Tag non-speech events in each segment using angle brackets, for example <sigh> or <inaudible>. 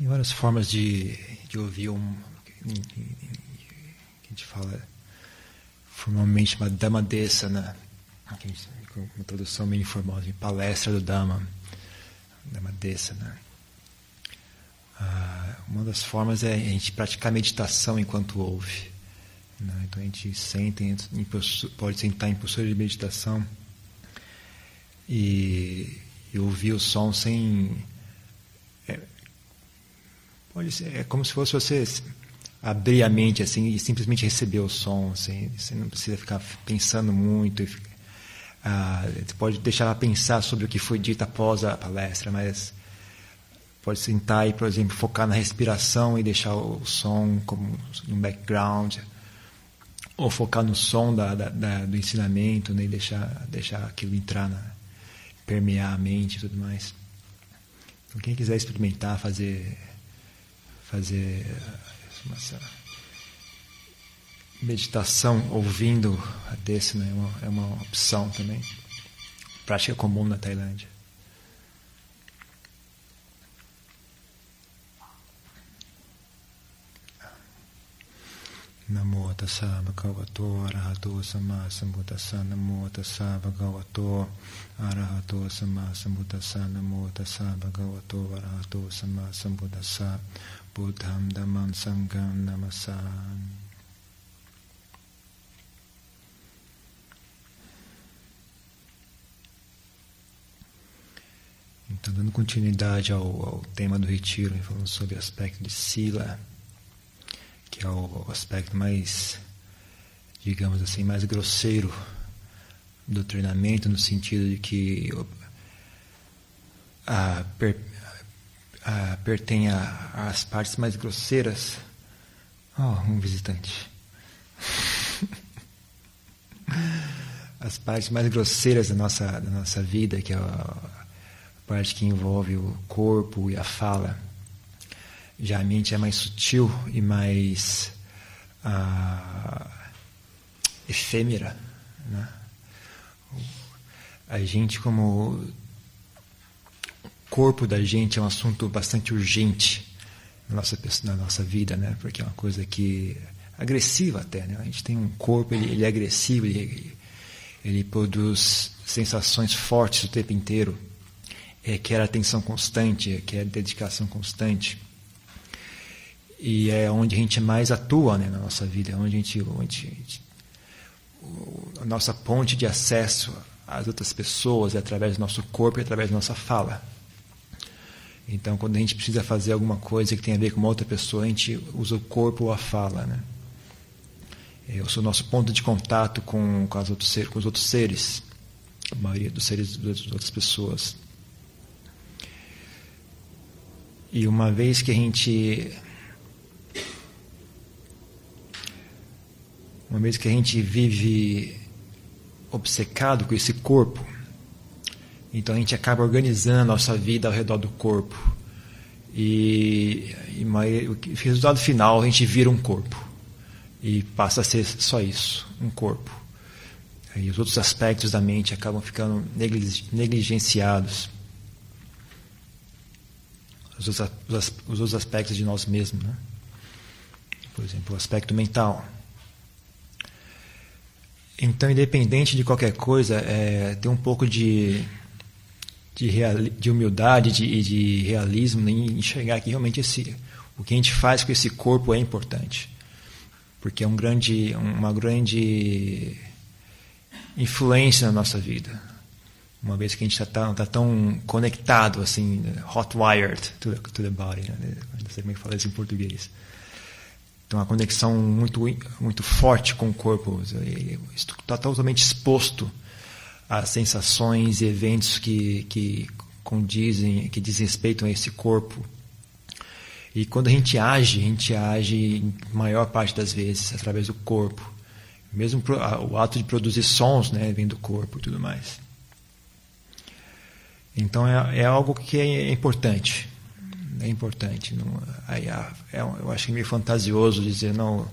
Tem várias formas de, de ouvir um. Que a gente fala formalmente uma Dhamma Dessa, né? com uma tradução meio informal, de palestra do Dhamma, Dhamma Dessa, né? Ah, uma das formas é a gente praticar meditação enquanto ouve. Né? Então a gente senta, pode sentar em postura de meditação e, e ouvir o som sem. Pode ser, é como se fosse você abrir a mente assim e simplesmente receber o som. Assim, você não precisa ficar pensando muito. Ah, você pode deixar ela pensar sobre o que foi dito após a palestra, mas Pode sentar e, por exemplo, focar na respiração e deixar o som como um background. Ou focar no som da, da, da, do ensinamento né, e deixar, deixar aquilo entrar, na, permear a mente e tudo mais. Então, quem quiser experimentar, fazer, fazer essa meditação ouvindo a desse né, é, uma, é uma opção também. Prática comum na Tailândia. Namo tassa bhagavato arahato sama sambuddhassa Namo tassa bhagavato arahato sama sambuddhassa Namo tassa bhagavato arahato sama sambuddhassa Buddham dhammam sangham Então, dando continuidade ao, ao tema do retiro, falando sobre o aspecto de Sila, que é o aspecto mais, digamos assim, mais grosseiro do treinamento, no sentido de que a, per, a, pertence às partes mais grosseiras. Oh, um visitante. <laughs> As partes mais grosseiras da nossa, da nossa vida, que é a, parte que envolve o corpo e a fala já a mente é mais sutil e mais ah, efêmera. Né? A gente, como corpo da gente é um assunto bastante urgente na nossa, na nossa vida, né? porque é uma coisa que agressiva até. Né? A gente tem um corpo, ele, ele é agressivo, ele, ele produz sensações fortes o tempo inteiro, é, quer atenção constante, quer dedicação constante e é onde a gente mais atua né, na nossa vida, é onde a gente, onde a, gente, a nossa ponte de acesso às outras pessoas é através do nosso corpo e através da nossa fala. Então, quando a gente precisa fazer alguma coisa que tem a ver com uma outra pessoa, a gente usa o corpo ou a fala, né? Eu sou o nosso ponto de contato com, com, outros seres, com os outros seres, a maioria dos seres das outras pessoas. E uma vez que a gente uma vez que a gente vive obcecado com esse corpo, então a gente acaba organizando a nossa vida ao redor do corpo. E, e o resultado final a gente vira um corpo. E passa a ser só isso, um corpo. E os outros aspectos da mente acabam ficando negligenciados. Os, os, os outros aspectos de nós mesmos. Né? Por exemplo, o aspecto mental. Então, independente de qualquer coisa, é, ter um pouco de, de, real, de humildade e de, de, realismo em enxergar que realmente esse, o que a gente faz com esse corpo é importante. Porque é um grande, uma grande influência na nossa vida. Uma vez que a gente está tá tão conectado, assim, hot-wired to, to, the body. Né? Não sei como é que fala isso em português tem uma conexão muito, muito forte com o corpo. Está totalmente exposto a sensações e eventos que, que condizem, que desrespeitam esse corpo. E quando a gente age, a gente age, maior parte das vezes, através do corpo. Mesmo o ato de produzir sons né, vem do corpo e tudo mais. Então é, é algo que é importante é importante. Não, aí, é, eu acho que é meio fantasioso dizer, não,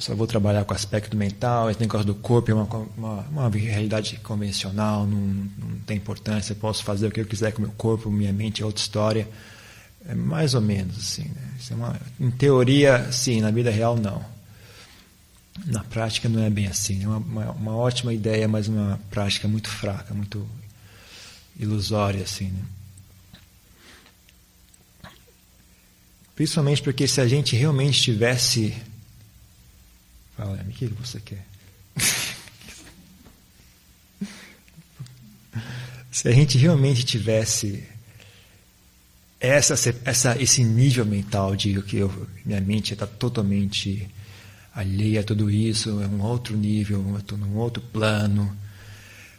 só vou trabalhar com o aspecto mental, esse negócio do corpo é uma, uma, uma realidade convencional, não, não, tem importância, eu posso fazer o que eu quiser com o meu corpo, minha mente é outra história. É mais ou menos assim. Né? É uma, em teoria, sim, na vida real, não. Na prática, não é bem assim. É uma, uma, uma ótima ideia, mas uma prática muito fraca, muito ilusória. Assim, né? Principalmente porque se a gente realmente tivesse. Fala, o que você quer? se a gente realmente tivesse essa, essa, esse nível mental de que eu, minha mente está totalmente alheia a tudo isso, é um outro nível, eu estou num outro plano,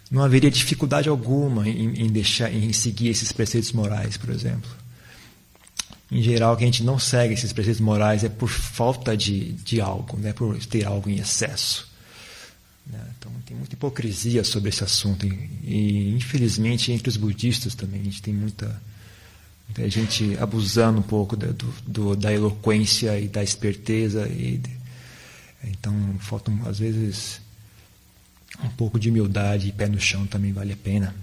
não haveria dificuldade alguma em, em, deixar, em seguir esses preceitos morais, por exemplo. Em geral, que a gente não segue esses preceitos morais é por falta de, de algo, né? por ter algo em excesso. Né? Então, tem muita hipocrisia sobre esse assunto. E, e, infelizmente, entre os budistas também, a gente tem muita a gente abusando um pouco da, do, do, da eloquência e da esperteza. E, então, falta, às vezes, um pouco de humildade e pé no chão também vale a pena.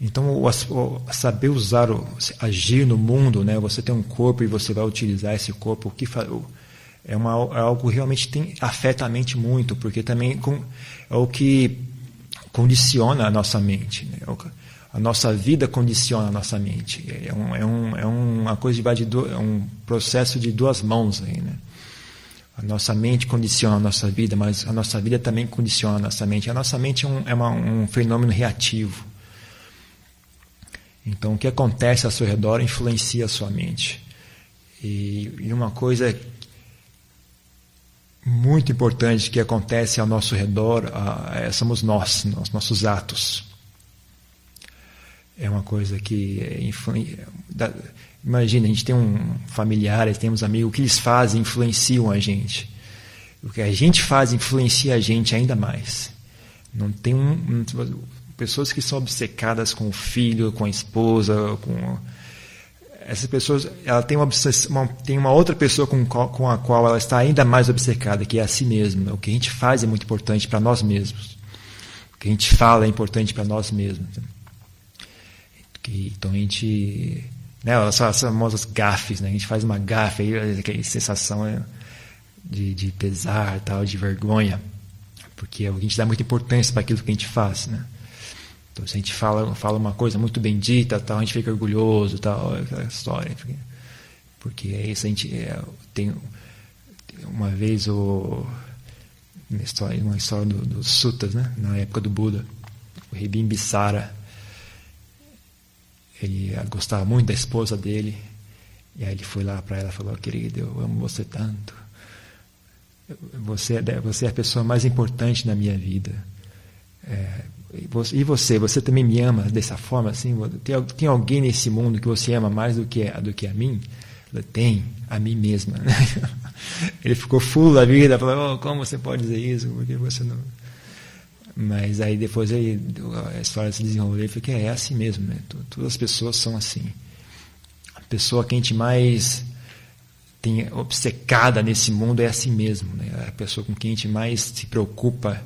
Então, o, o, saber usar, o, agir no mundo, né? você tem um corpo e você vai utilizar esse corpo, o que é, uma, é algo que realmente tem, afeta a mente muito, porque também com, é o que condiciona a nossa mente. Né? É a nossa vida condiciona a nossa mente. É, um, é, um, é uma coisa de, é um processo de duas mãos aí, né? A nossa mente condiciona a nossa vida, mas a nossa vida também condiciona a nossa mente. A nossa mente é um, é uma, um fenômeno reativo. Então, o que acontece ao seu redor influencia a sua mente. E, e uma coisa muito importante que acontece ao nosso redor é, somos nós, nós, nossos atos. É uma coisa que imagina a gente tem um familiares temos amigos o que eles fazem influenciam a gente. O que a gente faz influencia a gente ainda mais. Não tem um, pessoas que são obcecadas com o filho com a esposa com essas pessoas ela tem uma, uma tem uma outra pessoa com, com a qual ela está ainda mais obcecada que é a si mesma o que a gente faz é muito importante para nós mesmos o que a gente fala é importante para nós mesmos então a gente. Né, as famosas gafes, né? A gente faz uma gafe, aí, aquela sensação né, de, de pesar, tal, de vergonha. Porque a gente dá muita importância para aquilo que a gente faz, né? Então, se a gente fala, fala uma coisa muito bendita, tal, a gente fica orgulhoso, tal, aquela história. Porque, é isso, a gente é, tem uma vez o uma história, uma história dos do Sutas, né? Na época do Buda, o Rei Bimbisara, ele gostava muito da esposa dele. E aí ele foi lá para ela e falou: Querida, eu amo você tanto. Você, é, você é a pessoa mais importante na minha vida. É, e você, você também me ama dessa forma? assim? Tem, tem alguém nesse mundo que você ama mais do que, do que a mim? Ela, tem, a mim mesma. <laughs> Ele ficou full da vida, falou: oh, Como você pode dizer isso? Porque você não. Mas aí depois aí, a história se desenrolou e falei que é assim mesmo, né? Todas as pessoas são assim. A pessoa que a gente mais tem obcecada nesse mundo é assim mesmo, né? A pessoa com quem a gente mais se preocupa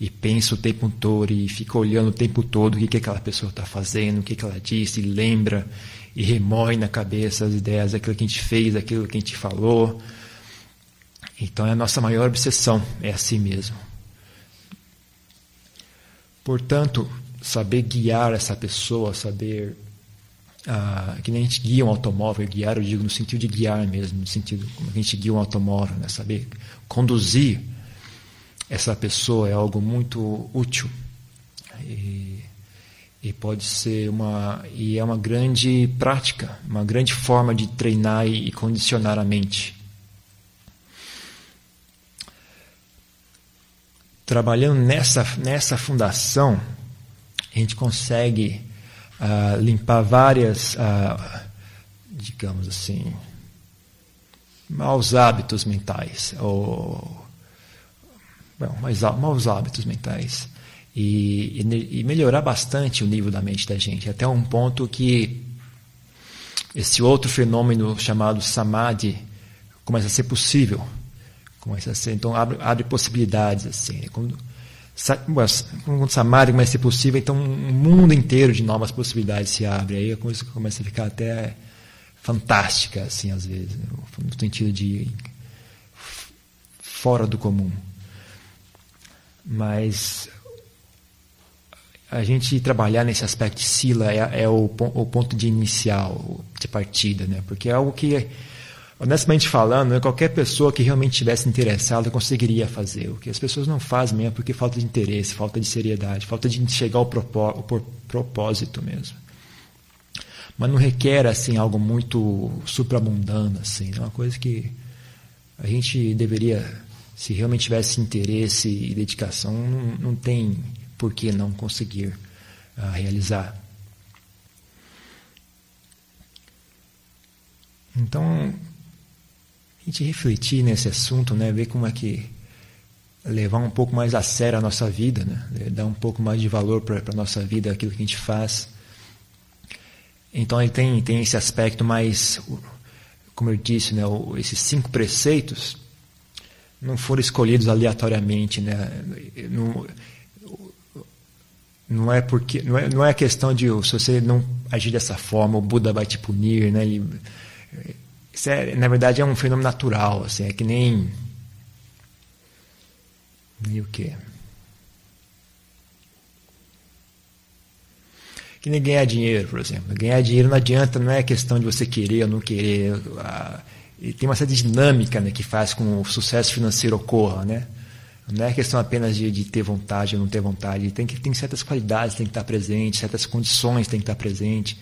e pensa o tempo todo e fica olhando o tempo todo o que, que aquela pessoa está fazendo, o que, que ela disse, e lembra e remói na cabeça as ideias daquilo que a gente fez, daquilo que a gente falou. Então é a nossa maior obsessão, é assim mesmo. Portanto, saber guiar essa pessoa, saber. Ah, que nem a gente guia um automóvel, guiar eu digo no sentido de guiar mesmo, no sentido como a gente guia um automóvel, né? saber conduzir essa pessoa é algo muito útil. E, e pode ser uma. E é uma grande prática, uma grande forma de treinar e, condicionar a mente. trabalhando nessa, nessa fundação, a gente consegue uh, limpar várias, uh, digamos assim, maus hábitos mentais, ou bom, mais, maus hábitos mentais, e, e, e melhorar bastante o nível da mente da gente, até um ponto que esse outro fenômeno chamado samadhi começa a ser possível começa a ser, então abre, abre possibilidades assim. Né? Quando, quando Samadhi começa a ser possível, então um mundo inteiro de novas possibilidades se abre. Aí a coisa começa a ficar até fantástica, assim, às vezes, né? no sentido de fora do comum. Mas a gente trabalhar nesse aspecto de sila é, é o, o, ponto de inicial, de partida, né? Porque é algo que, honestamente falando, né, qualquer pessoa que realmente estivesse interessada conseguiria fazer. O que as pessoas não fazem mesmo é porque falta de interesse, falta de seriedade, falta de chegar ao propó propósito mesmo. Mas não requer assim algo muito supramundano, assim, é uma coisa que a gente deveria, se realmente tivesse interesse e dedicação, não, não tem por que não conseguir uh, realizar? Então, a gente refletir nesse assunto, né, ver como é que levar um pouco mais a sério a nossa vida, né, dar um pouco mais de valor para a nossa vida, aquilo que a gente faz. Então, ele tem, tem esse aspecto mais, como eu disse, né, esses cinco preceitos não foram escolhidos aleatoriamente, né, não, não é porque não é, não é questão de se você não agir dessa forma o Buda vai te punir, né? Isso é, na verdade é um fenômeno natural, assim, é que nem nem o quê? Que nem ganhar dinheiro, por exemplo. Ganhar dinheiro não adianta, não é questão de você querer ou não querer. E tem uma certa dinâmica né, que faz com o sucesso financeiro ocorra, né? Não é questão apenas de, de, ter vontade ou não ter vontade. Tem que tem certas qualidades tem que estar presentes, certas condições tem que estar presentes.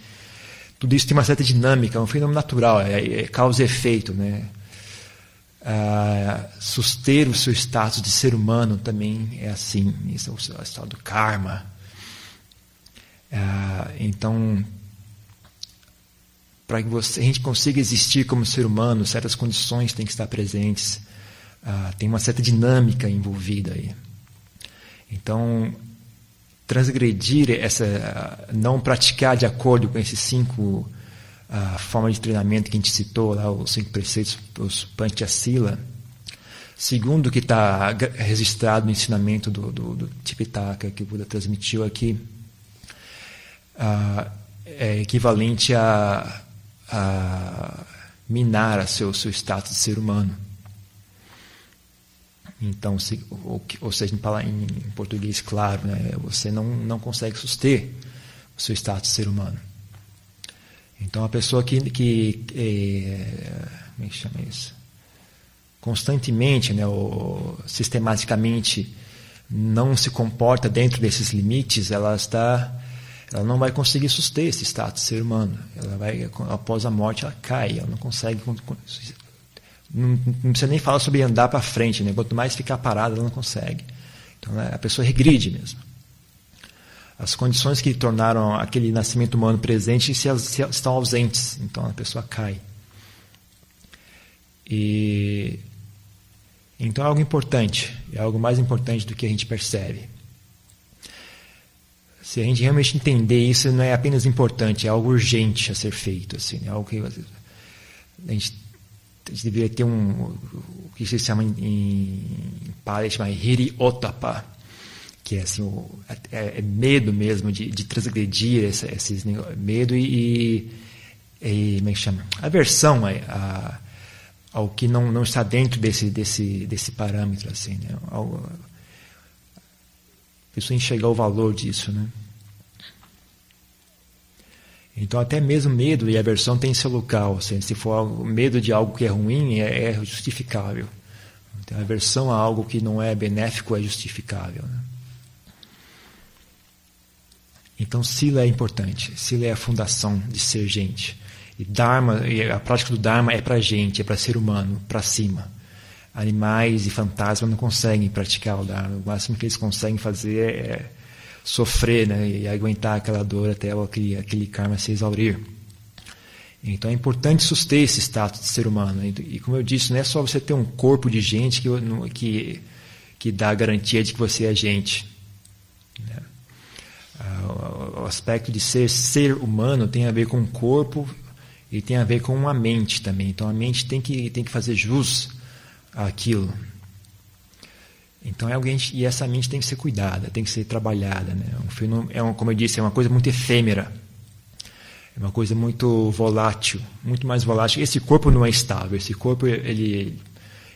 Tudo isso tem uma certa dinâmica, é um fenômeno natural, é, é causa e efeito, né? Ah, suster o seu status de ser humano também é assim, isso é o, estado do karma. Ah, então, para que você, a gente consiga existir como ser humano, certas condições têm que estar presentes. Ah, tem uma certa dinâmica envolvida aí. Então, transgredir essa, não praticar de acordo com esses cinco uh, formas de treinamento que a gente citou lá, os cinco preceitos, os Panchasila, segundo o que está registrado no ensinamento do, do, do Tipitaka que o Buda transmitiu aqui, é equivalente a, a minar a seu, seu status de ser humano. Então, se, ou, ou seja, em, em, português claro, né, você não, não consegue suster o seu status de ser humano. Então, a pessoa que, que é, como é que chama isso? Constantemente, né, ou sistematicamente não se comporta dentro desses limites, ela está ela não vai conseguir suster esse status ser humano. Ela vai após a morte ela cai, ela não consegue não, não precisa nem falar sobre andar para frente, né? quanto mais ficar parado, ela não consegue. Então né, a pessoa regride mesmo. As condições que tornaram aquele nascimento humano presente se, se, estão ausentes, então a pessoa cai. E então é algo importante, é algo mais importante do que a gente percebe. Se a gente realmente entender isso, não é apenas importante, é algo urgente a ser feito, assim, é algo que a gente a gente deveria ter um, o que se chama em, em Pali, chama Hiri Otapa, que é assim, o, é, é, medo mesmo de, de transgredir esse, esses medo e, e, como é que chama? Aversão a, a, ao que não, não está dentro desse, desse, desse parâmetro, assim, né? Ao, a pessoa enxergar o valor disso, né? Então, até mesmo medo e aversão tem seu local. Assim, se for medo de algo que é ruim, é, é justificável. Então, aversão a algo que não é benéfico é justificável. Né? Então, Sila é importante. Sila é a fundação de ser gente. E Dharma, a prática do Dharma é para gente, é para ser humano, para cima. Animais e fantasmas não conseguem praticar o Dharma. O máximo que eles conseguem fazer é sofrer né, e aguentar aquela dor até aquele, aquele karma se exaurir. Então é importante suster esse status de ser humano. E como eu disse, não é só você ter um corpo de gente que, que, que dá a garantia de que você é gente. Né? Ah, o aspecto de ser ser humano tem a ver com o corpo e tem a ver com uma mente também. Então a mente tem que, tem que fazer jus àquilo. Então é alguém e essa mente tem que ser cuidada, tem que ser trabalhada, né? Um fenômeno, é um, como eu disse, é uma coisa muito efêmera. É uma coisa muito volátil, muito mais volátil. Esse corpo não é estável. Esse corpo ele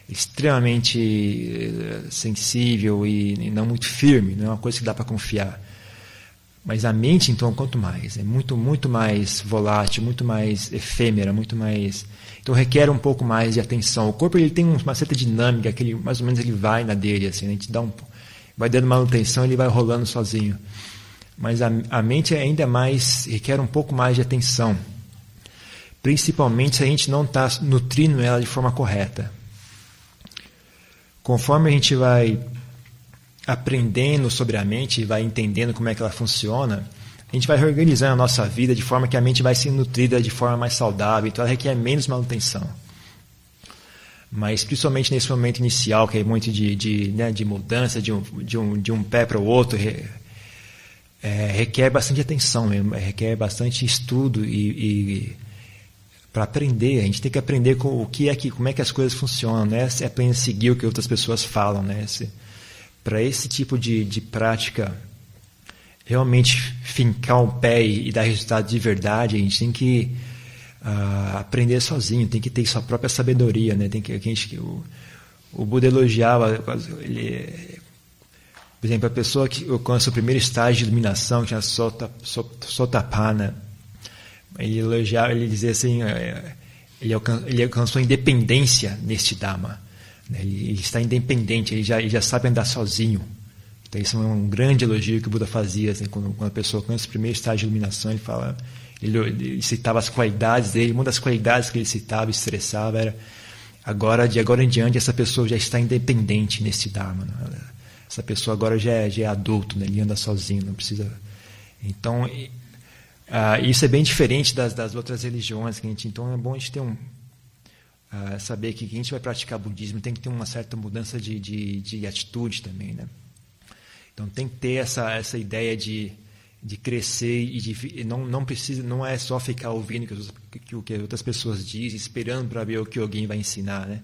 é extremamente eh, sensível e não muito firme. Não é uma coisa que dá para confiar. Mas a mente, então, quanto mais, é muito, muito mais volátil, muito mais efêmera, muito mais. Então requer um pouco mais de atenção. O corpo ele tem uma certa dinâmica, que ele, mais ou menos ele vai na dele, assim, né? a gente dá um, vai dando manutenção, ele vai rolando sozinho. Mas a, a mente ainda mais requer um pouco mais de atenção, principalmente se a gente não está nutrindo ela de forma correta. Conforme a gente vai aprendendo sobre a mente vai entendendo como é que ela funciona, a gente vai reorganizando a nossa vida de forma que a mente vai ser nutrida de forma mais saudável, então ela requer menos manutenção. Mas principalmente nesse momento inicial, que é muito de, de, né, de mudança de um, de, um, de um pé para o outro, é, requer bastante atenção, mesmo, requer bastante estudo e, e para aprender. A gente tem que aprender com o que é que, como é que as coisas funcionam, né? É apenas seguir o que outras pessoas falam, né? Para esse tipo de, de prática realmente fincar um pé e, e dar resultado de verdade, a gente tem que uh, aprender sozinho, tem que ter sua própria sabedoria, né? Tem que, a gente, o, o Buda elogiava, ele, por exemplo, a pessoa que alcança o primeiro estágio de iluminação, que é a sota, sotapana, ele elogiava, ele dizia assim, é, ele alcançou, ele alcançou independência neste Dhamma. Né? Ele, ele, está independente, ele já, ele já sabe andar sozinho. Então, isso é um grande elogio que o Buda fazia. Assim, quando, quando a pessoa alcança o primeiro estágio de iluminação, ele fala, ele, ele, citava as qualidades dele. Uma das qualidades que ele citava e estressava era agora, de agora em diante, essa pessoa já está independente nesse Dharma. Né? Essa pessoa agora já é, já é adulto, né? ele anda sozinho, não precisa. Então, uh, isso é bem diferente das, das outras religiões. Que a gente, então, é bom a gente ter um, Uh, saber que a gente vai praticar budismo tem que ter uma certa mudança de, de, de atitude também, né? Então tem que ter essa, essa ideia de, de crescer e de não não precisa não é só ficar ouvindo o que outras pessoas dizem esperando para ver o que alguém vai ensinar né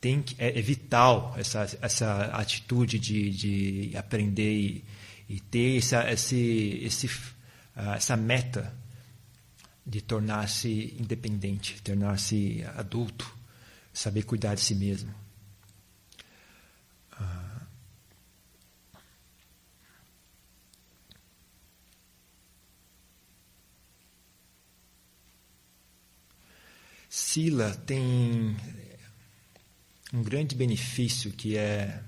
tem que, é, é vital essa essa atitude de, de aprender e, e ter essa esse, esse uh, essa meta de tornar-se independente, tornar-se adulto, saber cuidar de si mesmo. Sila tem um grande benefício que é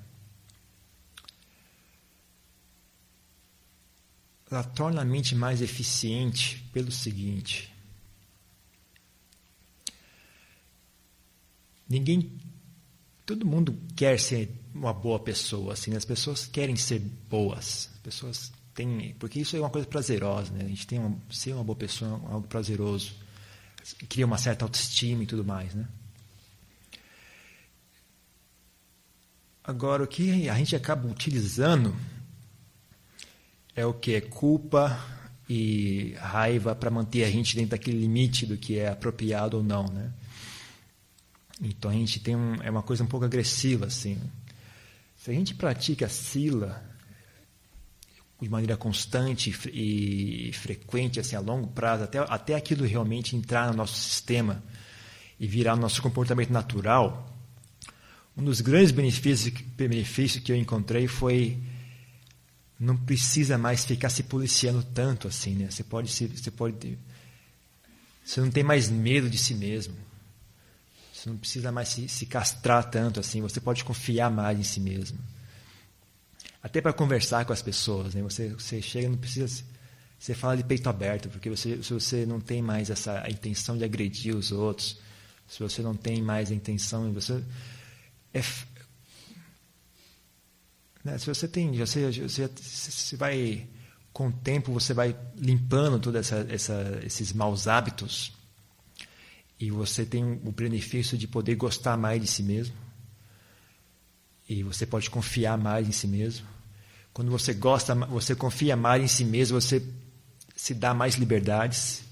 ela torna a mente mais eficiente pelo seguinte: ninguém, todo mundo quer ser uma boa pessoa, assim, as pessoas querem ser boas, as pessoas têm, porque isso é uma coisa prazerosa, né? A gente tem uma, ser uma boa pessoa, é algo prazeroso, cria uma certa autoestima e tudo mais, né? Agora, o que a gente acaba utilizando é o que? É culpa e raiva para manter a gente dentro daquele limite do que é apropriado ou não, né? Então a gente tem um, é uma coisa um pouco agressiva assim. Se a gente pratica sila de maneira constante e frequente, assim a longo prazo, até até aquilo realmente entrar no nosso sistema e virar nosso comportamento natural, um dos grandes benefícios, benefícios que eu encontrei foi não precisa mais ficar se policiando tanto assim, né? Você pode se, você pode você não tem mais medo de si mesmo. Você não precisa mais se, se castrar tanto assim. Você pode confiar mais em si mesmo. Até para conversar com as pessoas, né? Você você chega não precisa você fala de peito aberto, porque você se você não tem mais essa intenção de agredir os outros, se você não tem mais a intenção, você é, né? Se você tem, você, você, você vai com o tempo você vai limpando todos essa, essa, esses maus hábitos e você tem o benefício de poder gostar mais de si mesmo e você pode confiar mais em si mesmo. Quando você gosta, você confia mais em si mesmo, você se dá mais liberdades.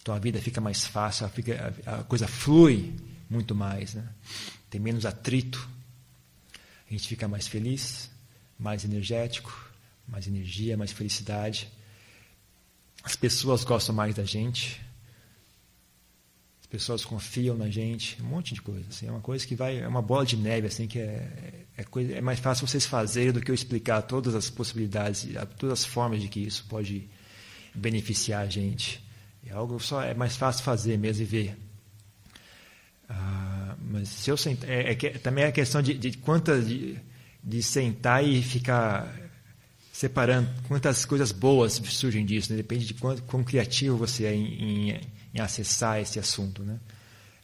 Então a vida fica mais fácil, a, fica, a coisa flui muito mais, né? Tem menos atrito. A gente fica mais feliz mais energético, mais energia, mais felicidade. as pessoas gostam mais da gente, pessoas confiam na gente, um monte de coisa. Assim, é uma coisa que vai, é uma bola de neve, assim, que é, é, coisa, é mais fácil vocês fazerem do que eu explicar todas as possibilidades, todas as formas de que isso pode beneficiar a gente. É algo só é mais fácil fazer mesmo e ver. Ah, mas se eu sentar, é, é, também é a questão de, de quantas de, de sentar e ficar separando quantas coisas boas surgem disso. Né? Depende de quanto, quão criativo você é em, em, em acessar esse assunto. Né?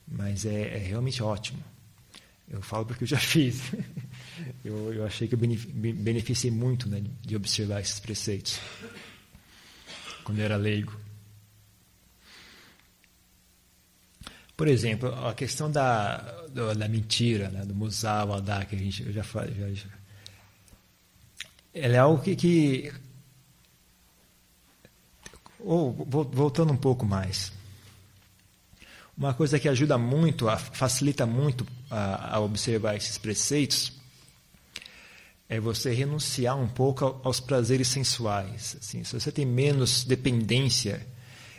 Mas é, é, realmente ótimo. Eu falo porque eu já <laughs> fiz. eu, eu achei que eu beneficiei muito né, de observar esses preceitos quando eu era leigo. Por exemplo, a questão da, da mentira, né, do musal, Adá, que a gente eu já falei. Já, ela é algo que, que ou voltando um pouco mais, uma coisa que ajuda muito, facilita muito a, observar esses preceitos é você renunciar um pouco aos prazeres sensuais. Assim, se você tem menos dependência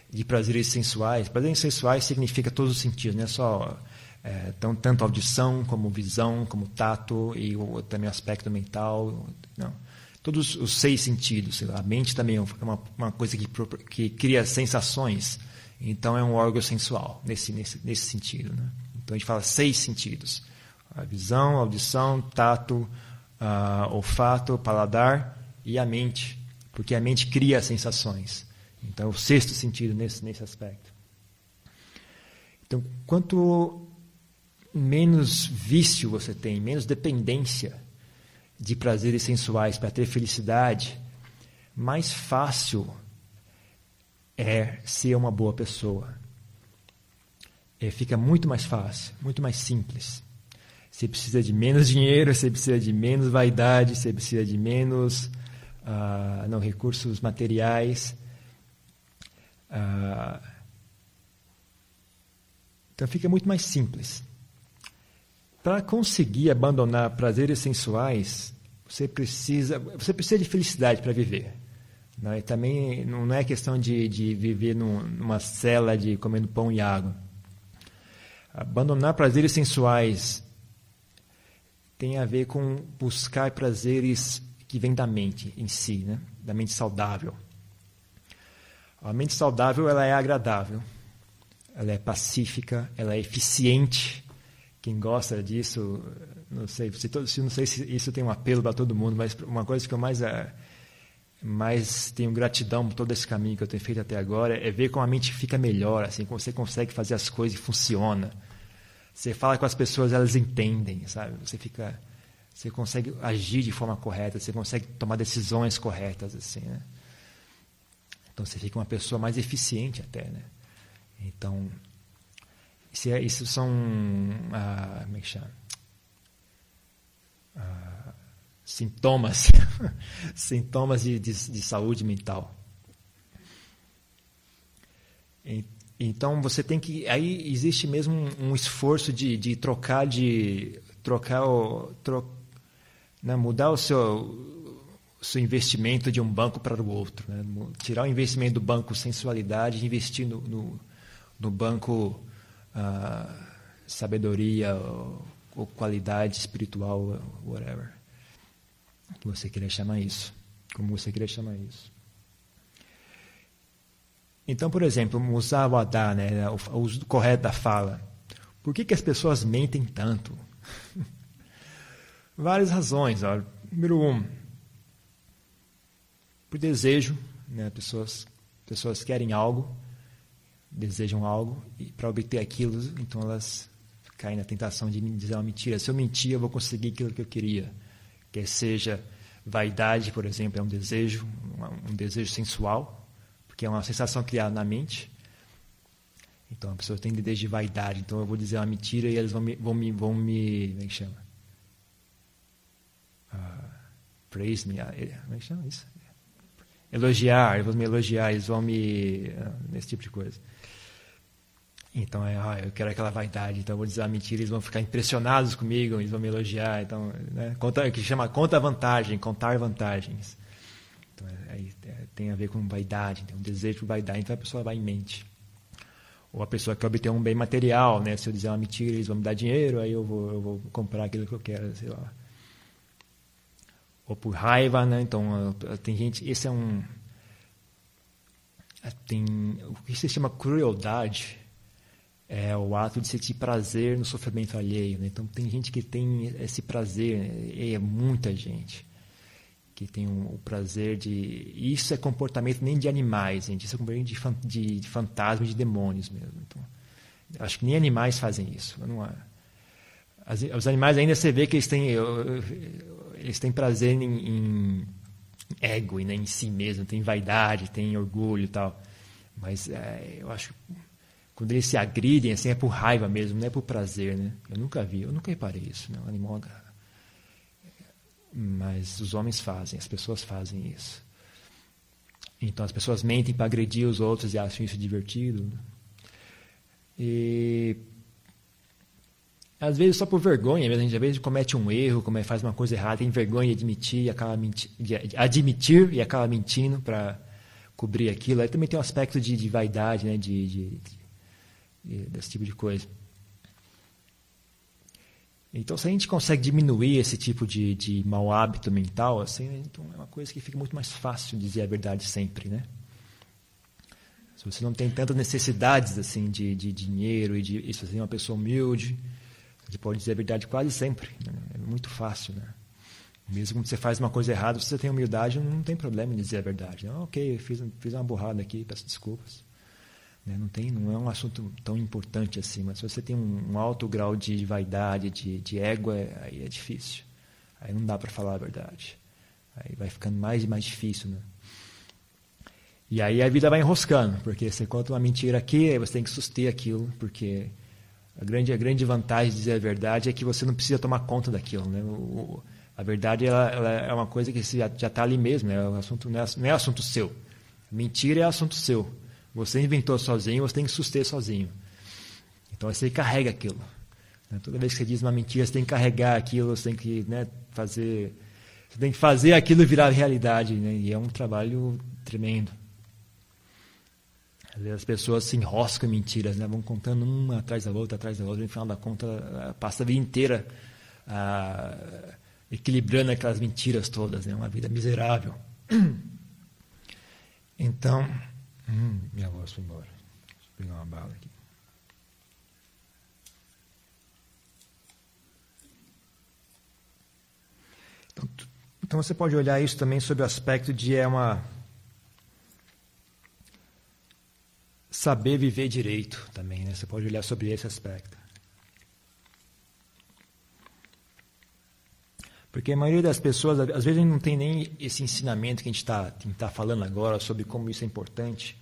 de prazeres sensuais, prazeres sensuais significa todos os sentidos, não é só é, tão, tanto audição como visão, como tato e o, também o aspecto mental, não todos os seis sentidos. A mente também é uma, uma coisa que, que cria sensações, então é um órgão sensual, nesse, nesse, nesse sentido. Né? Então a gente fala seis sentidos: a visão, a audição, tato, uh, olfato, paladar e a mente, porque a mente cria sensações. Então é o sexto sentido nesse, nesse aspecto. Então, quanto menos vício você tem, menos dependência de prazeres sensuais para ter felicidade, mais fácil é ser uma boa pessoa. É, fica muito mais fácil, muito mais simples. Você precisa de menos dinheiro, você precisa de menos vaidade, você precisa de menos uh, não, recursos materiais. Uh, então fica muito mais simples. Para conseguir abandonar prazeres sensuais, você precisa, você precisa de felicidade para viver. Não é? Também não é questão de, de viver num, numa cela de comendo pão e água. Abandonar prazeres sensuais tem a ver com buscar prazeres que vêm da mente em si, né? da mente saudável. A mente saudável ela é agradável, ela é pacífica, ela é eficiente quem gosta disso, não sei, se, não sei se isso tem um apelo para todo mundo, mas uma coisa que eu mais mais tenho gratidão por todo esse caminho que eu tenho feito até agora é ver como a mente fica melhor, assim, como você consegue fazer as coisas e funciona. Você fala com as pessoas, elas entendem, sabe? Você fica você consegue agir de forma correta, você consegue tomar decisões corretas assim, né? Então você fica uma pessoa mais eficiente até, né? Então, isso, é, isso são. Ah, como é que chama? Ah, sintomas. <laughs> sintomas de, de, de, saúde mental. Então você tem que. Aí existe mesmo um, um esforço de, de trocar de. trocar o. Tro, né, mudar o seu, seu investimento de um banco para o outro. Né? Tirar o investimento do banco sensualidade investir no, no, no banco uh, sabedoria ou, ou, qualidade espiritual, whatever. Você queria chamar isso. Como você queria chamar isso. Então, por exemplo, o Adá, né, o uso correto da fala. Por que, que as pessoas mentem tanto? <laughs> Várias razões. Ó. Número um, por desejo. Né, pessoas, pessoas querem algo desejam algo e para obter aquilo, então elas caem na tentação de dizer uma mentira. Se eu mentir, eu vou conseguir aquilo que eu queria. Quer seja vaidade, por exemplo, é um desejo, um desejo sensual, porque é uma sensação criada na mente. Então a pessoa tem desejo de vaidade, então eu vou dizer uma mentira e eles vão me, vão me, vão me como é que chama? Uh, praise me, ah, como é que chama isso? Elogiar, eles vão me elogiar, eles vão me. Uh, esse tipo de coisa. Então, é, ah, eu quero aquela vaidade, então eu vou dizer a mentira, eles vão ficar impressionados comigo, eles vão me elogiar. Então, né, conta, que chama conta vantagem, contar vantagens. Então, é, é, tem a ver com vaidade, tem um desejo por vaidade, então a pessoa vai em mente. Ou a pessoa quer obter um bem material, né? Se eu dizer uma mentira, eles vão me dar dinheiro, aí eu vou, eu vou comprar aquilo que eu quero, sei lá. Ou por raiva, né? Então, tem gente... Esse é um... Tem o que se chama crueldade, é o ato de sentir prazer no sofrimento alheio. Né? Então, tem gente que tem esse prazer, né? e é muita gente que tem um, o prazer de. Isso é comportamento nem de animais, gente. Isso é comportamento de, fan, de, de fantasmas, de demônios mesmo. Então, acho que nem animais fazem isso. Não, as, os animais ainda você vê que eles têm, eles têm prazer em, em ego, né, em si mesmo, tem vaidade, tem orgulho e tal. Mas é, eu acho quando eles se agridem, assim, é por raiva mesmo, não é por prazer. Né? Eu nunca vi, eu nunca reparei isso. Né? O animal mas os homens fazem, as pessoas fazem isso. Então as pessoas mentem para agredir os outros e acham isso divertido. Né? E às vezes só por vergonha, mesmo, a gente às vezes comete um erro, como faz uma coisa errada, tem vergonha de admitir e acaba menti admitir e acaba mentindo para cobrir aquilo. Aí também tem um aspecto de, de vaidade, né, de, de, de, desse tipo de coisa. Então, se a gente consegue diminuir esse tipo de, de mau hábito mental, assim, né, então é uma coisa que fica muito mais fácil dizer a verdade sempre, né? Se você não tem tantas necessidades assim de, de dinheiro e, de, você é uma pessoa humilde, você pode dizer a verdade quase sempre. Né? É muito fácil, né? Mesmo quando você faz uma coisa errada, se você tem humildade, não tem problema em dizer a verdade. Não, ok, fiz, fiz uma borrada aqui, peço desculpas. Né? Não, tem, não é um assunto tão importante assim, mas se você tem um, um alto grau de vaidade, de, de ego, é, aí é difícil. Aí não dá para falar a verdade. Aí vai ficando mais e mais difícil. Né? E aí a vida vai enroscando, porque você conta uma mentira aqui, aí você tem que suster aquilo, porque a grande, a grande vantagem de dizer a verdade é que você não precisa tomar conta daquilo. Né? O, a verdade ela, ela, é uma coisa que já está ali mesmo, né? um assunto, não, é, não é assunto seu. Mentira é assunto seu. Você inventou sozinho, você tem que suster sozinho. Então você carrega aquilo. Né? Toda vez que você diz uma mentira, você tem que carregar aquilo, você tem que né, fazer. Você tem que fazer aquilo virar realidade. Né? E é um trabalho tremendo. Às vezes as pessoas se enroscam em mentiras, né? vão contando uma atrás da outra, atrás da outra, e no final da conta passa a vida inteira ah, equilibrando aquelas mentiras todas, né? uma vida miserável. <clears throat> Então, Hum, minha voz foi embora. Deixa eu pegar uma bala aqui. Então, então você pode olhar isso também sob o aspecto de é uma saber viver direito também, né? Você pode olhar sobre esse aspecto. Porque a maioria das pessoas, às vezes, não tem nem esse ensinamento que a gente está tá falando agora sobre como isso é importante.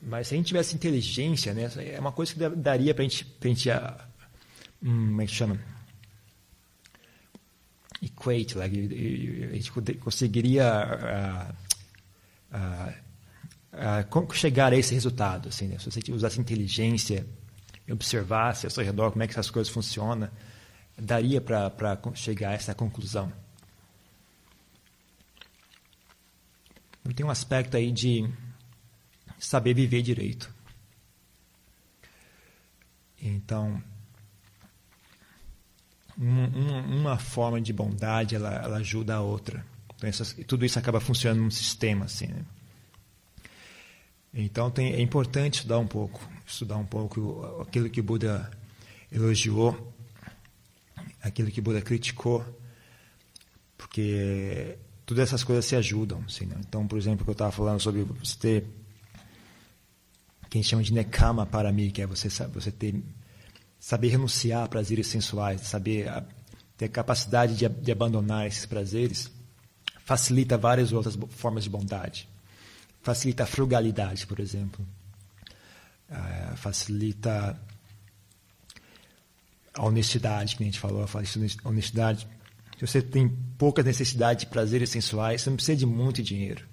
Mas se a gente tivesse inteligência, né, é uma coisa que daria para a gente, pra gente uh, um, como é que chama? Equate, like, a gente conseguiria uh, uh, chegar a esse resultado. Assim, né? Se você usasse inteligência observasse ao seu redor como é que essas coisas funcionam, daria para chegar a essa conclusão. Tem um aspecto aí de saber viver direito. Então, uma, uma forma de bondade ela, ela ajuda a outra. Então, essas, tudo isso acaba funcionando num sistema assim. Né? Então tem, é importante estudar um pouco, estudar um pouco aquilo que Buda elogiou aquilo que Buda criticou, porque todas essas coisas se ajudam. Assim, né? Então, por exemplo, que eu estava falando sobre você ter que a gente chama de nekama para mim, que é você, você ter, saber renunciar a prazeres sensuais, saber a, ter a capacidade de, de abandonar esses prazeres, facilita várias outras formas de bondade. Facilita a frugalidade, por exemplo. Uh, facilita a honestidade, que a gente falou, isso, honestidade. Se você tem pouca necessidade de prazeres sensuais, você não precisa de muito dinheiro.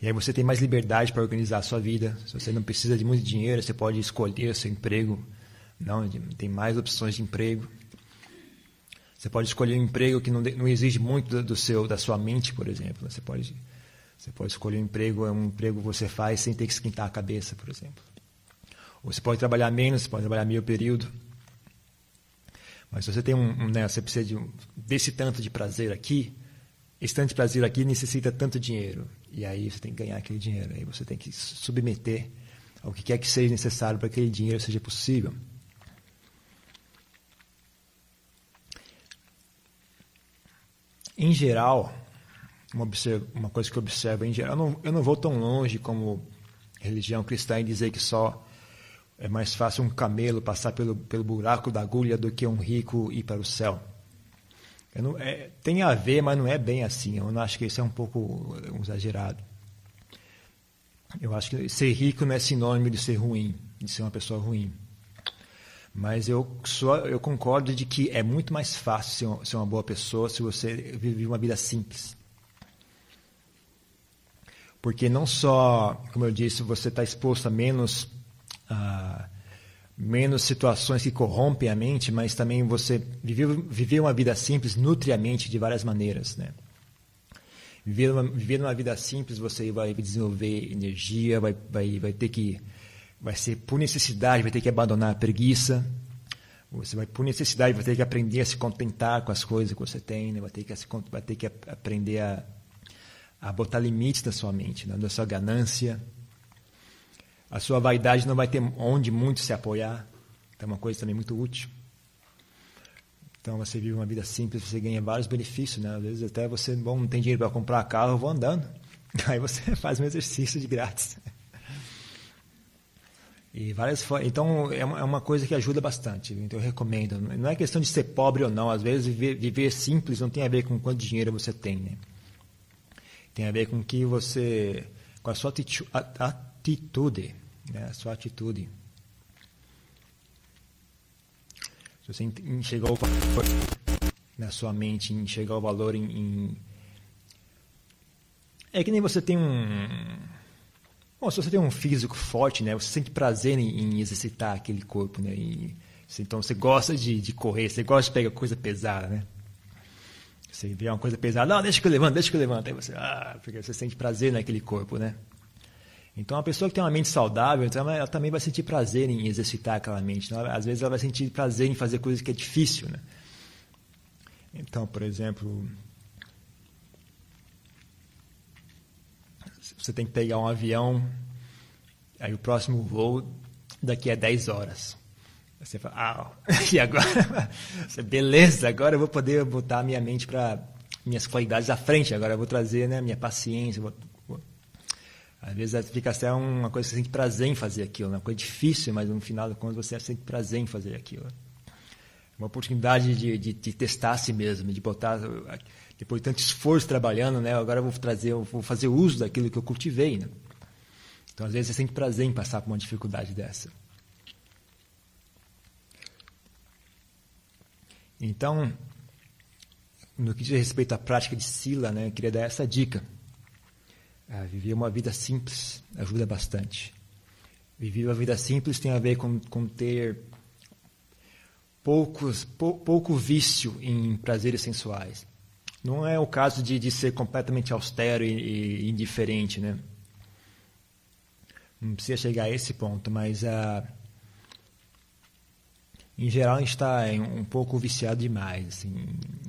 E aí você tem mais liberdade para organizar a sua vida. Se você não precisa de muito dinheiro, você pode escolher o seu emprego. Não, tem mais opções de emprego. Você pode escolher um emprego que não, não exige muito do seu, da sua mente, por exemplo. Você pode, você pode escolher um emprego, é um emprego que você faz sem ter que esquentar a cabeça, por exemplo. Ou você pode trabalhar menos, você pode trabalhar meio período. Mas se você tem um, né, você precisa de um, desse tanto de prazer aqui, esse tanto de prazer aqui necessita tanto dinheiro. E aí você tem que ganhar aquele dinheiro. Aí você tem que submeter ao que quer que seja necessário para que aquele dinheiro seja possível. Em geral, uma, uma coisa que observo em geral, eu não, eu não vou tão longe como religião cristã e dizer que só é mais fácil um camelo passar pelo, pelo buraco da agulha do que um rico ir para o céu. Não, é, tem a ver, mas não é bem assim. Eu não acho que isso é um pouco exagerado. Eu acho que ser rico não é sinônimo de ser ruim, de ser uma pessoa ruim. Mas eu, sou, eu concordo de que é muito mais fácil ser, ser uma boa pessoa se você vive uma vida simples. Porque não só, como eu disse, você está exposto a menos menos situações que corrompem a mente, mas também você viver, viver uma vida simples nutre a mente de várias maneiras, né? Viver uma, viver uma vida simples, você vai desenvolver energia, vai, vai, vai ter que vai ser por necessidade, vai ter que abandonar a preguiça. Você vai por necessidade, vai ter que aprender a se contentar com as coisas que você tem, né? vai ter que vai ter que aprender a, a botar limites na sua mente, né? na sua ganância, a sua vaidade não vai ter onde muito se apoiar. Então, é uma coisa também muito útil. Então, você vive uma vida simples, você ganha vários benefícios. Né? Às vezes, até você bom, não tem dinheiro para comprar carro, eu vou andando. <laughs> Aí você <laughs> faz um exercício de grátis. E várias então é uma é coisa que ajuda bastante. Então eu recomendo. Não é questão de ser pobre ou não. Às vezes viver, viver simples não tem a ver com quanto dinheiro você tem, né? Tem a ver com que você, com a sua atitude né, a sua atitude. Se você enxergar o valor na sua mente, enxergar o valor em, em, É que nem você tem um. Bom, se você tem um físico forte, né, você sente prazer em, em exercitar aquele corpo, né? E, então você gosta de, de correr, você gosta de pegar coisa pesada, né? Você vê uma coisa pesada, não, deixa que eu levanto, deixa que eu levanto. Aí você, ah, porque você sente prazer naquele corpo, né? Então, a pessoa que tem uma mente saudável, então ela, também vai sentir prazer em exercitar aquela mente. Então, às vezes, ela vai sentir prazer em fazer coisas que é difícil. Né? Então, por exemplo, você tem que pegar um avião, aí o próximo voo daqui a 10 horas. Você fala, ah, <laughs> e agora? Beleza, agora eu vou poder botar minha mente para minhas qualidades à frente. Agora eu vou trazer né, minha paciência, vou às vezes fica até uma coisa que você sente prazer em fazer aquilo, né? uma coisa difícil, mas no final de contas você sente prazer em fazer aquilo. Uma oportunidade de, de, de testar a si mesmo, de botar, depois de tanto esforço trabalhando, né? agora eu vou, trazer, eu vou fazer uso daquilo que eu cultivei. Né? Então, às vezes, você sente prazer em passar por uma dificuldade dessa. Então, no que diz respeito à prática de Sila, né, eu queria dar essa dica. Ah, viver uma vida simples ajuda bastante. Viver uma vida simples tem a ver com, com ter poucos, pou, pouco vício em prazeres sensuais. Não é o caso de, de ser completamente austero e, e indiferente, né? Não precisa chegar a esse ponto, mas uh, em geral a gente está um pouco viciado demais assim,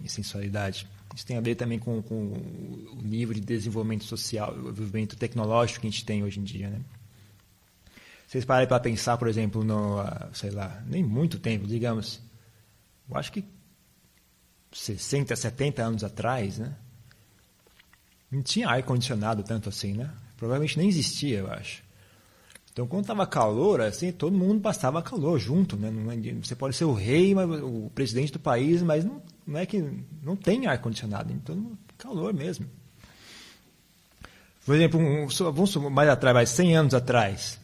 em sensualidade. Isso tem a ver também com, com o nível de desenvolvimento social, o desenvolvimento tecnológico que a gente tem hoje em dia, né? Vocês parem para pensar, por exemplo, no, ah, sei lá, nem muito tempo, digamos, eu acho que 60, 70 anos atrás, né? Não tinha ar-condicionado tanto assim, né? Provavelmente nem existia, eu acho. Então, quando estava calor, assim, todo mundo passava calor junto, né? É você pode ser o rei, o presidente do país, mas não não é que não tem ar condicionado, então calor mesmo. Por exemplo, um, vamos mais atrás, mais 100 anos atrás,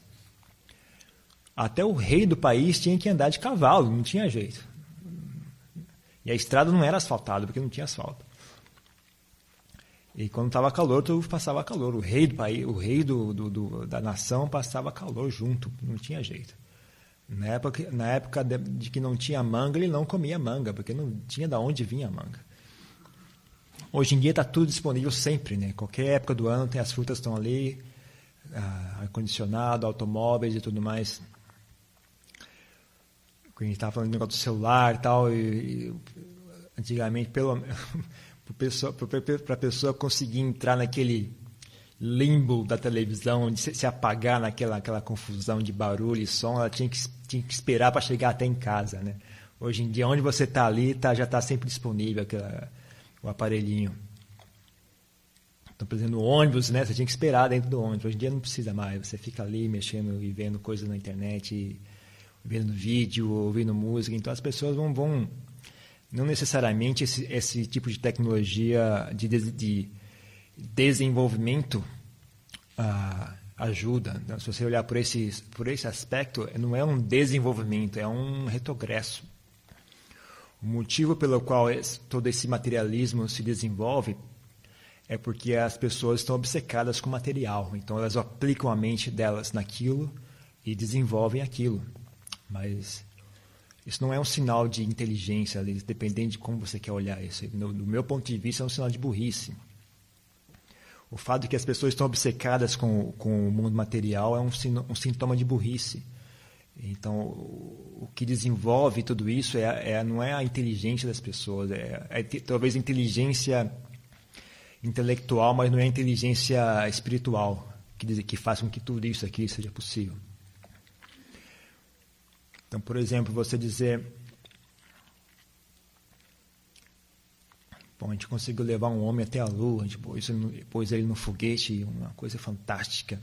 até o rei do país tinha que andar de cavalo, não tinha jeito. E a estrada não era asfaltada, porque não tinha asfalto. E quando estava calor, tu passava calor. O rei do país, o rei do, do, do, da nação passava calor junto, não tinha jeito. Na época, na época de, de, que não tinha manga, ele não comia manga, porque não tinha de onde vinha a manga. Hoje em dia está tudo disponível sempre, né? Qualquer época do ano tem as frutas estão ali, ah, ar-condicionado, automóveis e tudo mais. A gente estava falando do negócio do celular e tal, e, e antigamente, pelo <laughs> para a pessoa conseguir entrar naquele limbo da televisão, se, se apagar naquela aquela confusão de barulho e som, ela tinha que, tinha que esperar para chegar até em casa, né? Hoje em dia, onde você está ali, tá, já está sempre disponível aquela, o aparelhinho. Então, por exemplo, no ônibus, né? Você tinha que esperar dentro do ônibus. Hoje em dia não precisa mais. Você fica ali mexendo e vendo coisas na internet, vendo vídeo, ouvindo música. Então, as pessoas vão, vão não necessariamente esse, esse tipo de tecnologia de, de desenvolvimento ah, ajuda. Então, se você olhar por esse, por esse aspecto, não é um desenvolvimento, é um retrogresso. O motivo pelo qual todo esse materialismo se desenvolve é porque as pessoas estão obcecadas com material. Então elas aplicam a mente delas naquilo e desenvolvem aquilo. Mas isso não é um sinal de inteligência, dependendo de como você quer olhar isso. Do meu ponto de vista, é um sinal de burrice. O fato de que as pessoas estão obcecadas com, com o mundo material é um, um sintoma de burrice. Então, o, que desenvolve tudo isso é, é, não é a inteligência das pessoas, é, é talvez inteligência intelectual, mas não é inteligência espiritual que, que faz com que tudo isso aqui seja possível. Então, por exemplo, você dizer. Bom, a gente conseguiu levar um homem até a Lua, pôs, pôs ele no foguete, uma coisa fantástica.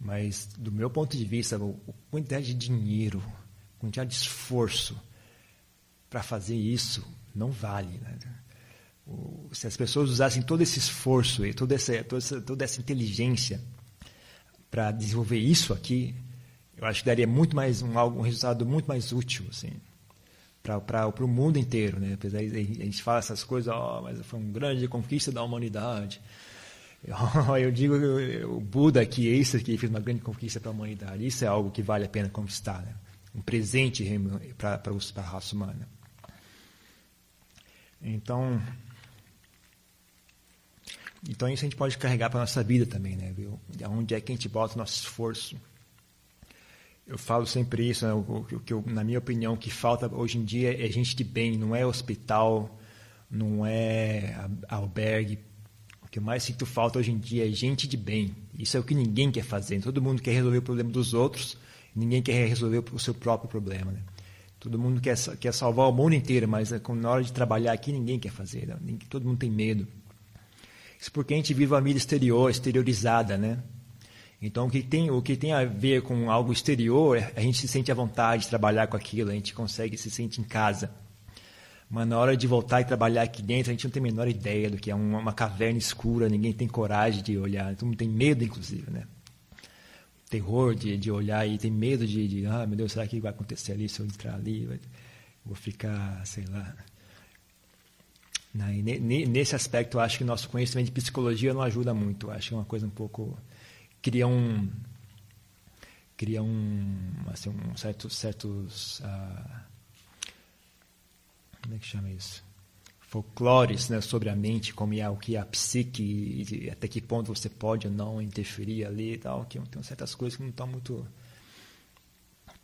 Mas, do meu ponto de vista, a quantidade de dinheiro, a quantidade de esforço para fazer isso não vale. Né? Se as pessoas usassem todo esse esforço e toda essa, toda essa, toda essa inteligência para desenvolver isso aqui, eu acho que daria muito mais um, um resultado muito mais útil assim para o mundo inteiro né? Apesar a gente fala essas coisas oh, mas foi uma grande conquista da humanidade. <laughs> Eu digo o Buda aqui é isso que fez uma grande conquista para a humanidade. Isso é algo que vale a pena conquistar né? um presente para a raça humana. Então então isso a gente pode carregar para nossa vida também né? Onde é que a gente bota o nosso esforço eu falo sempre isso, né? o, que eu, na minha opinião, que falta hoje em dia é gente de bem, não é hospital, não é albergue. O que mais sinto falta hoje em dia é gente de bem. Isso é o que ninguém quer fazer. Todo mundo quer resolver o problema dos outros, ninguém quer resolver o seu próprio problema. Né? Todo mundo quer, quer salvar o mundo inteiro, mas né, na hora de trabalhar aqui ninguém quer fazer. Né? Todo mundo tem medo. Isso porque a gente vive uma vida exterior, exteriorizada, né? Então, o que, tem, o que tem a ver com algo exterior, a gente se sente à vontade de trabalhar com aquilo, a gente consegue se sente em casa. Mas na hora de voltar e trabalhar aqui dentro, a gente não tem a menor ideia do que é uma, uma caverna escura, ninguém tem coragem de olhar, todo mundo tem medo, inclusive, né? Terror de, de olhar e tem medo de, de, ah, meu Deus, será que vai acontecer ali se eu entrar ali? Vou ficar, sei lá. Nesse aspecto, acho que nosso conhecimento de psicologia não ajuda muito. Acho que é uma coisa um pouco cria um cria um assim um certo, certos uh, como é que chama isso? Folclores né, sobre a mente como é o que é a psique até que ponto você pode ou não interferir ali e tal que tem certas coisas que não estão muito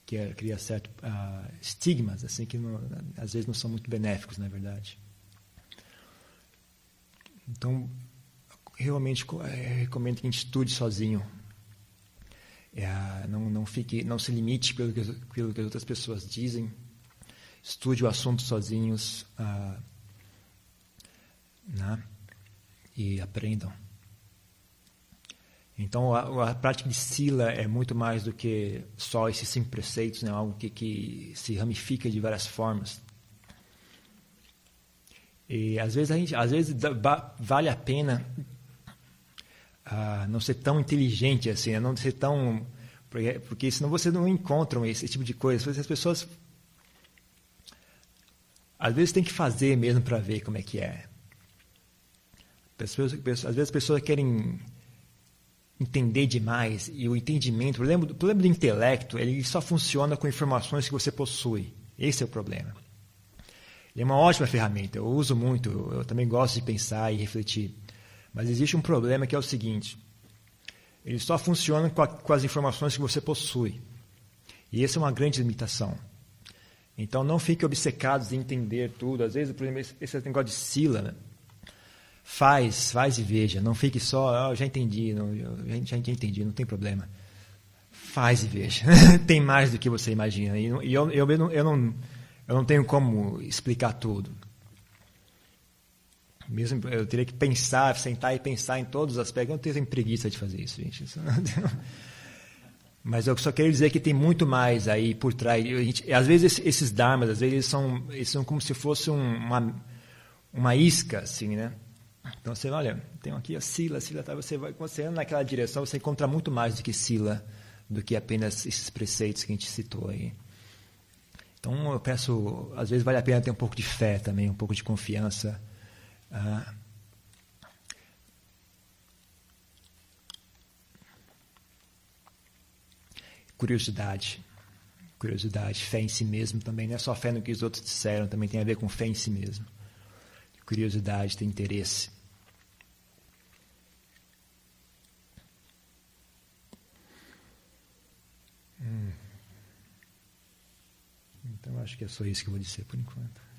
que é, cria certo uh, estigmas assim que não, às vezes não são muito benéficos na verdade? Então realmente é, recomendo que a gente estude sozinho. É, não, não, fique, não se limite pelo que, pelo que as outras pessoas dizem. Estude o assunto sozinhos ah, né? e aprendam. Então, a, a, prática de Sila é muito mais do que só esses cinco preceitos, né? algo que, que se ramifica de várias formas. E às vezes, a gente, às vezes vale a pena não ser tão inteligente assim, não ser tão. Porque, porque senão você não encontra esse tipo de coisa. As pessoas. Às vezes tem que fazer mesmo para ver como é que é. Pessoas, às vezes as pessoas querem entender demais e o entendimento, o problema, o problema do intelecto, ele só funciona com informações que você possui. Esse é o problema. Ele é uma ótima ferramenta, eu uso muito, eu também gosto de pensar e refletir. Mas existe um problema que é o seguinte: ele só funciona com, a, com as informações que você possui. E essa é uma grande limitação. Então não fique obcecado em entender tudo. Às vezes, por exemplo, esse negócio de Sila, né? faz, faz e veja. Não fique só, oh, já entendi, não, já, já entendi, não tem problema. Faz e veja. <laughs> tem mais do que você imagina. E, eu, eu, eu, não, eu, não, eu não tenho como explicar tudo. Mesmo eu teria que pensar, sentar e pensar em todos os aspectos. Eu não tenho preguiça de fazer isso, gente. Isso Mas eu só quero dizer que tem muito mais aí por trás. Gente, às vezes esses dharmas, às vezes eles são, eles são como se fosse um, uma, uma isca, assim, né? Então você olha, tem aqui a sila, sila, tá, você vai, quando você anda naquela direção, você encontra muito mais do que sila, do que apenas esses preceitos que a gente citou aí. Então eu peço, às vezes vale a pena ter um pouco de fé também, um pouco de confiança ah, curiosidade. Curiosidade, fé em si mesmo também. Não é só fé no que os outros disseram, também tem a ver com fé em si mesmo. Curiosidade, tem interesse. Hum. Então acho que é só isso que eu vou dizer por enquanto.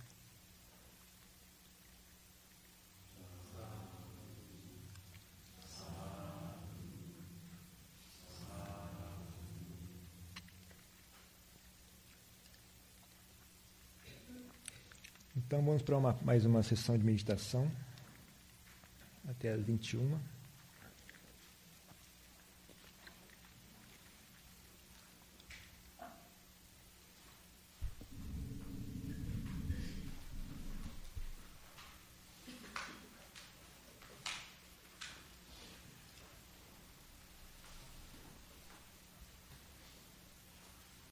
Então vamos para uma, mais uma sessão de meditação até as 21.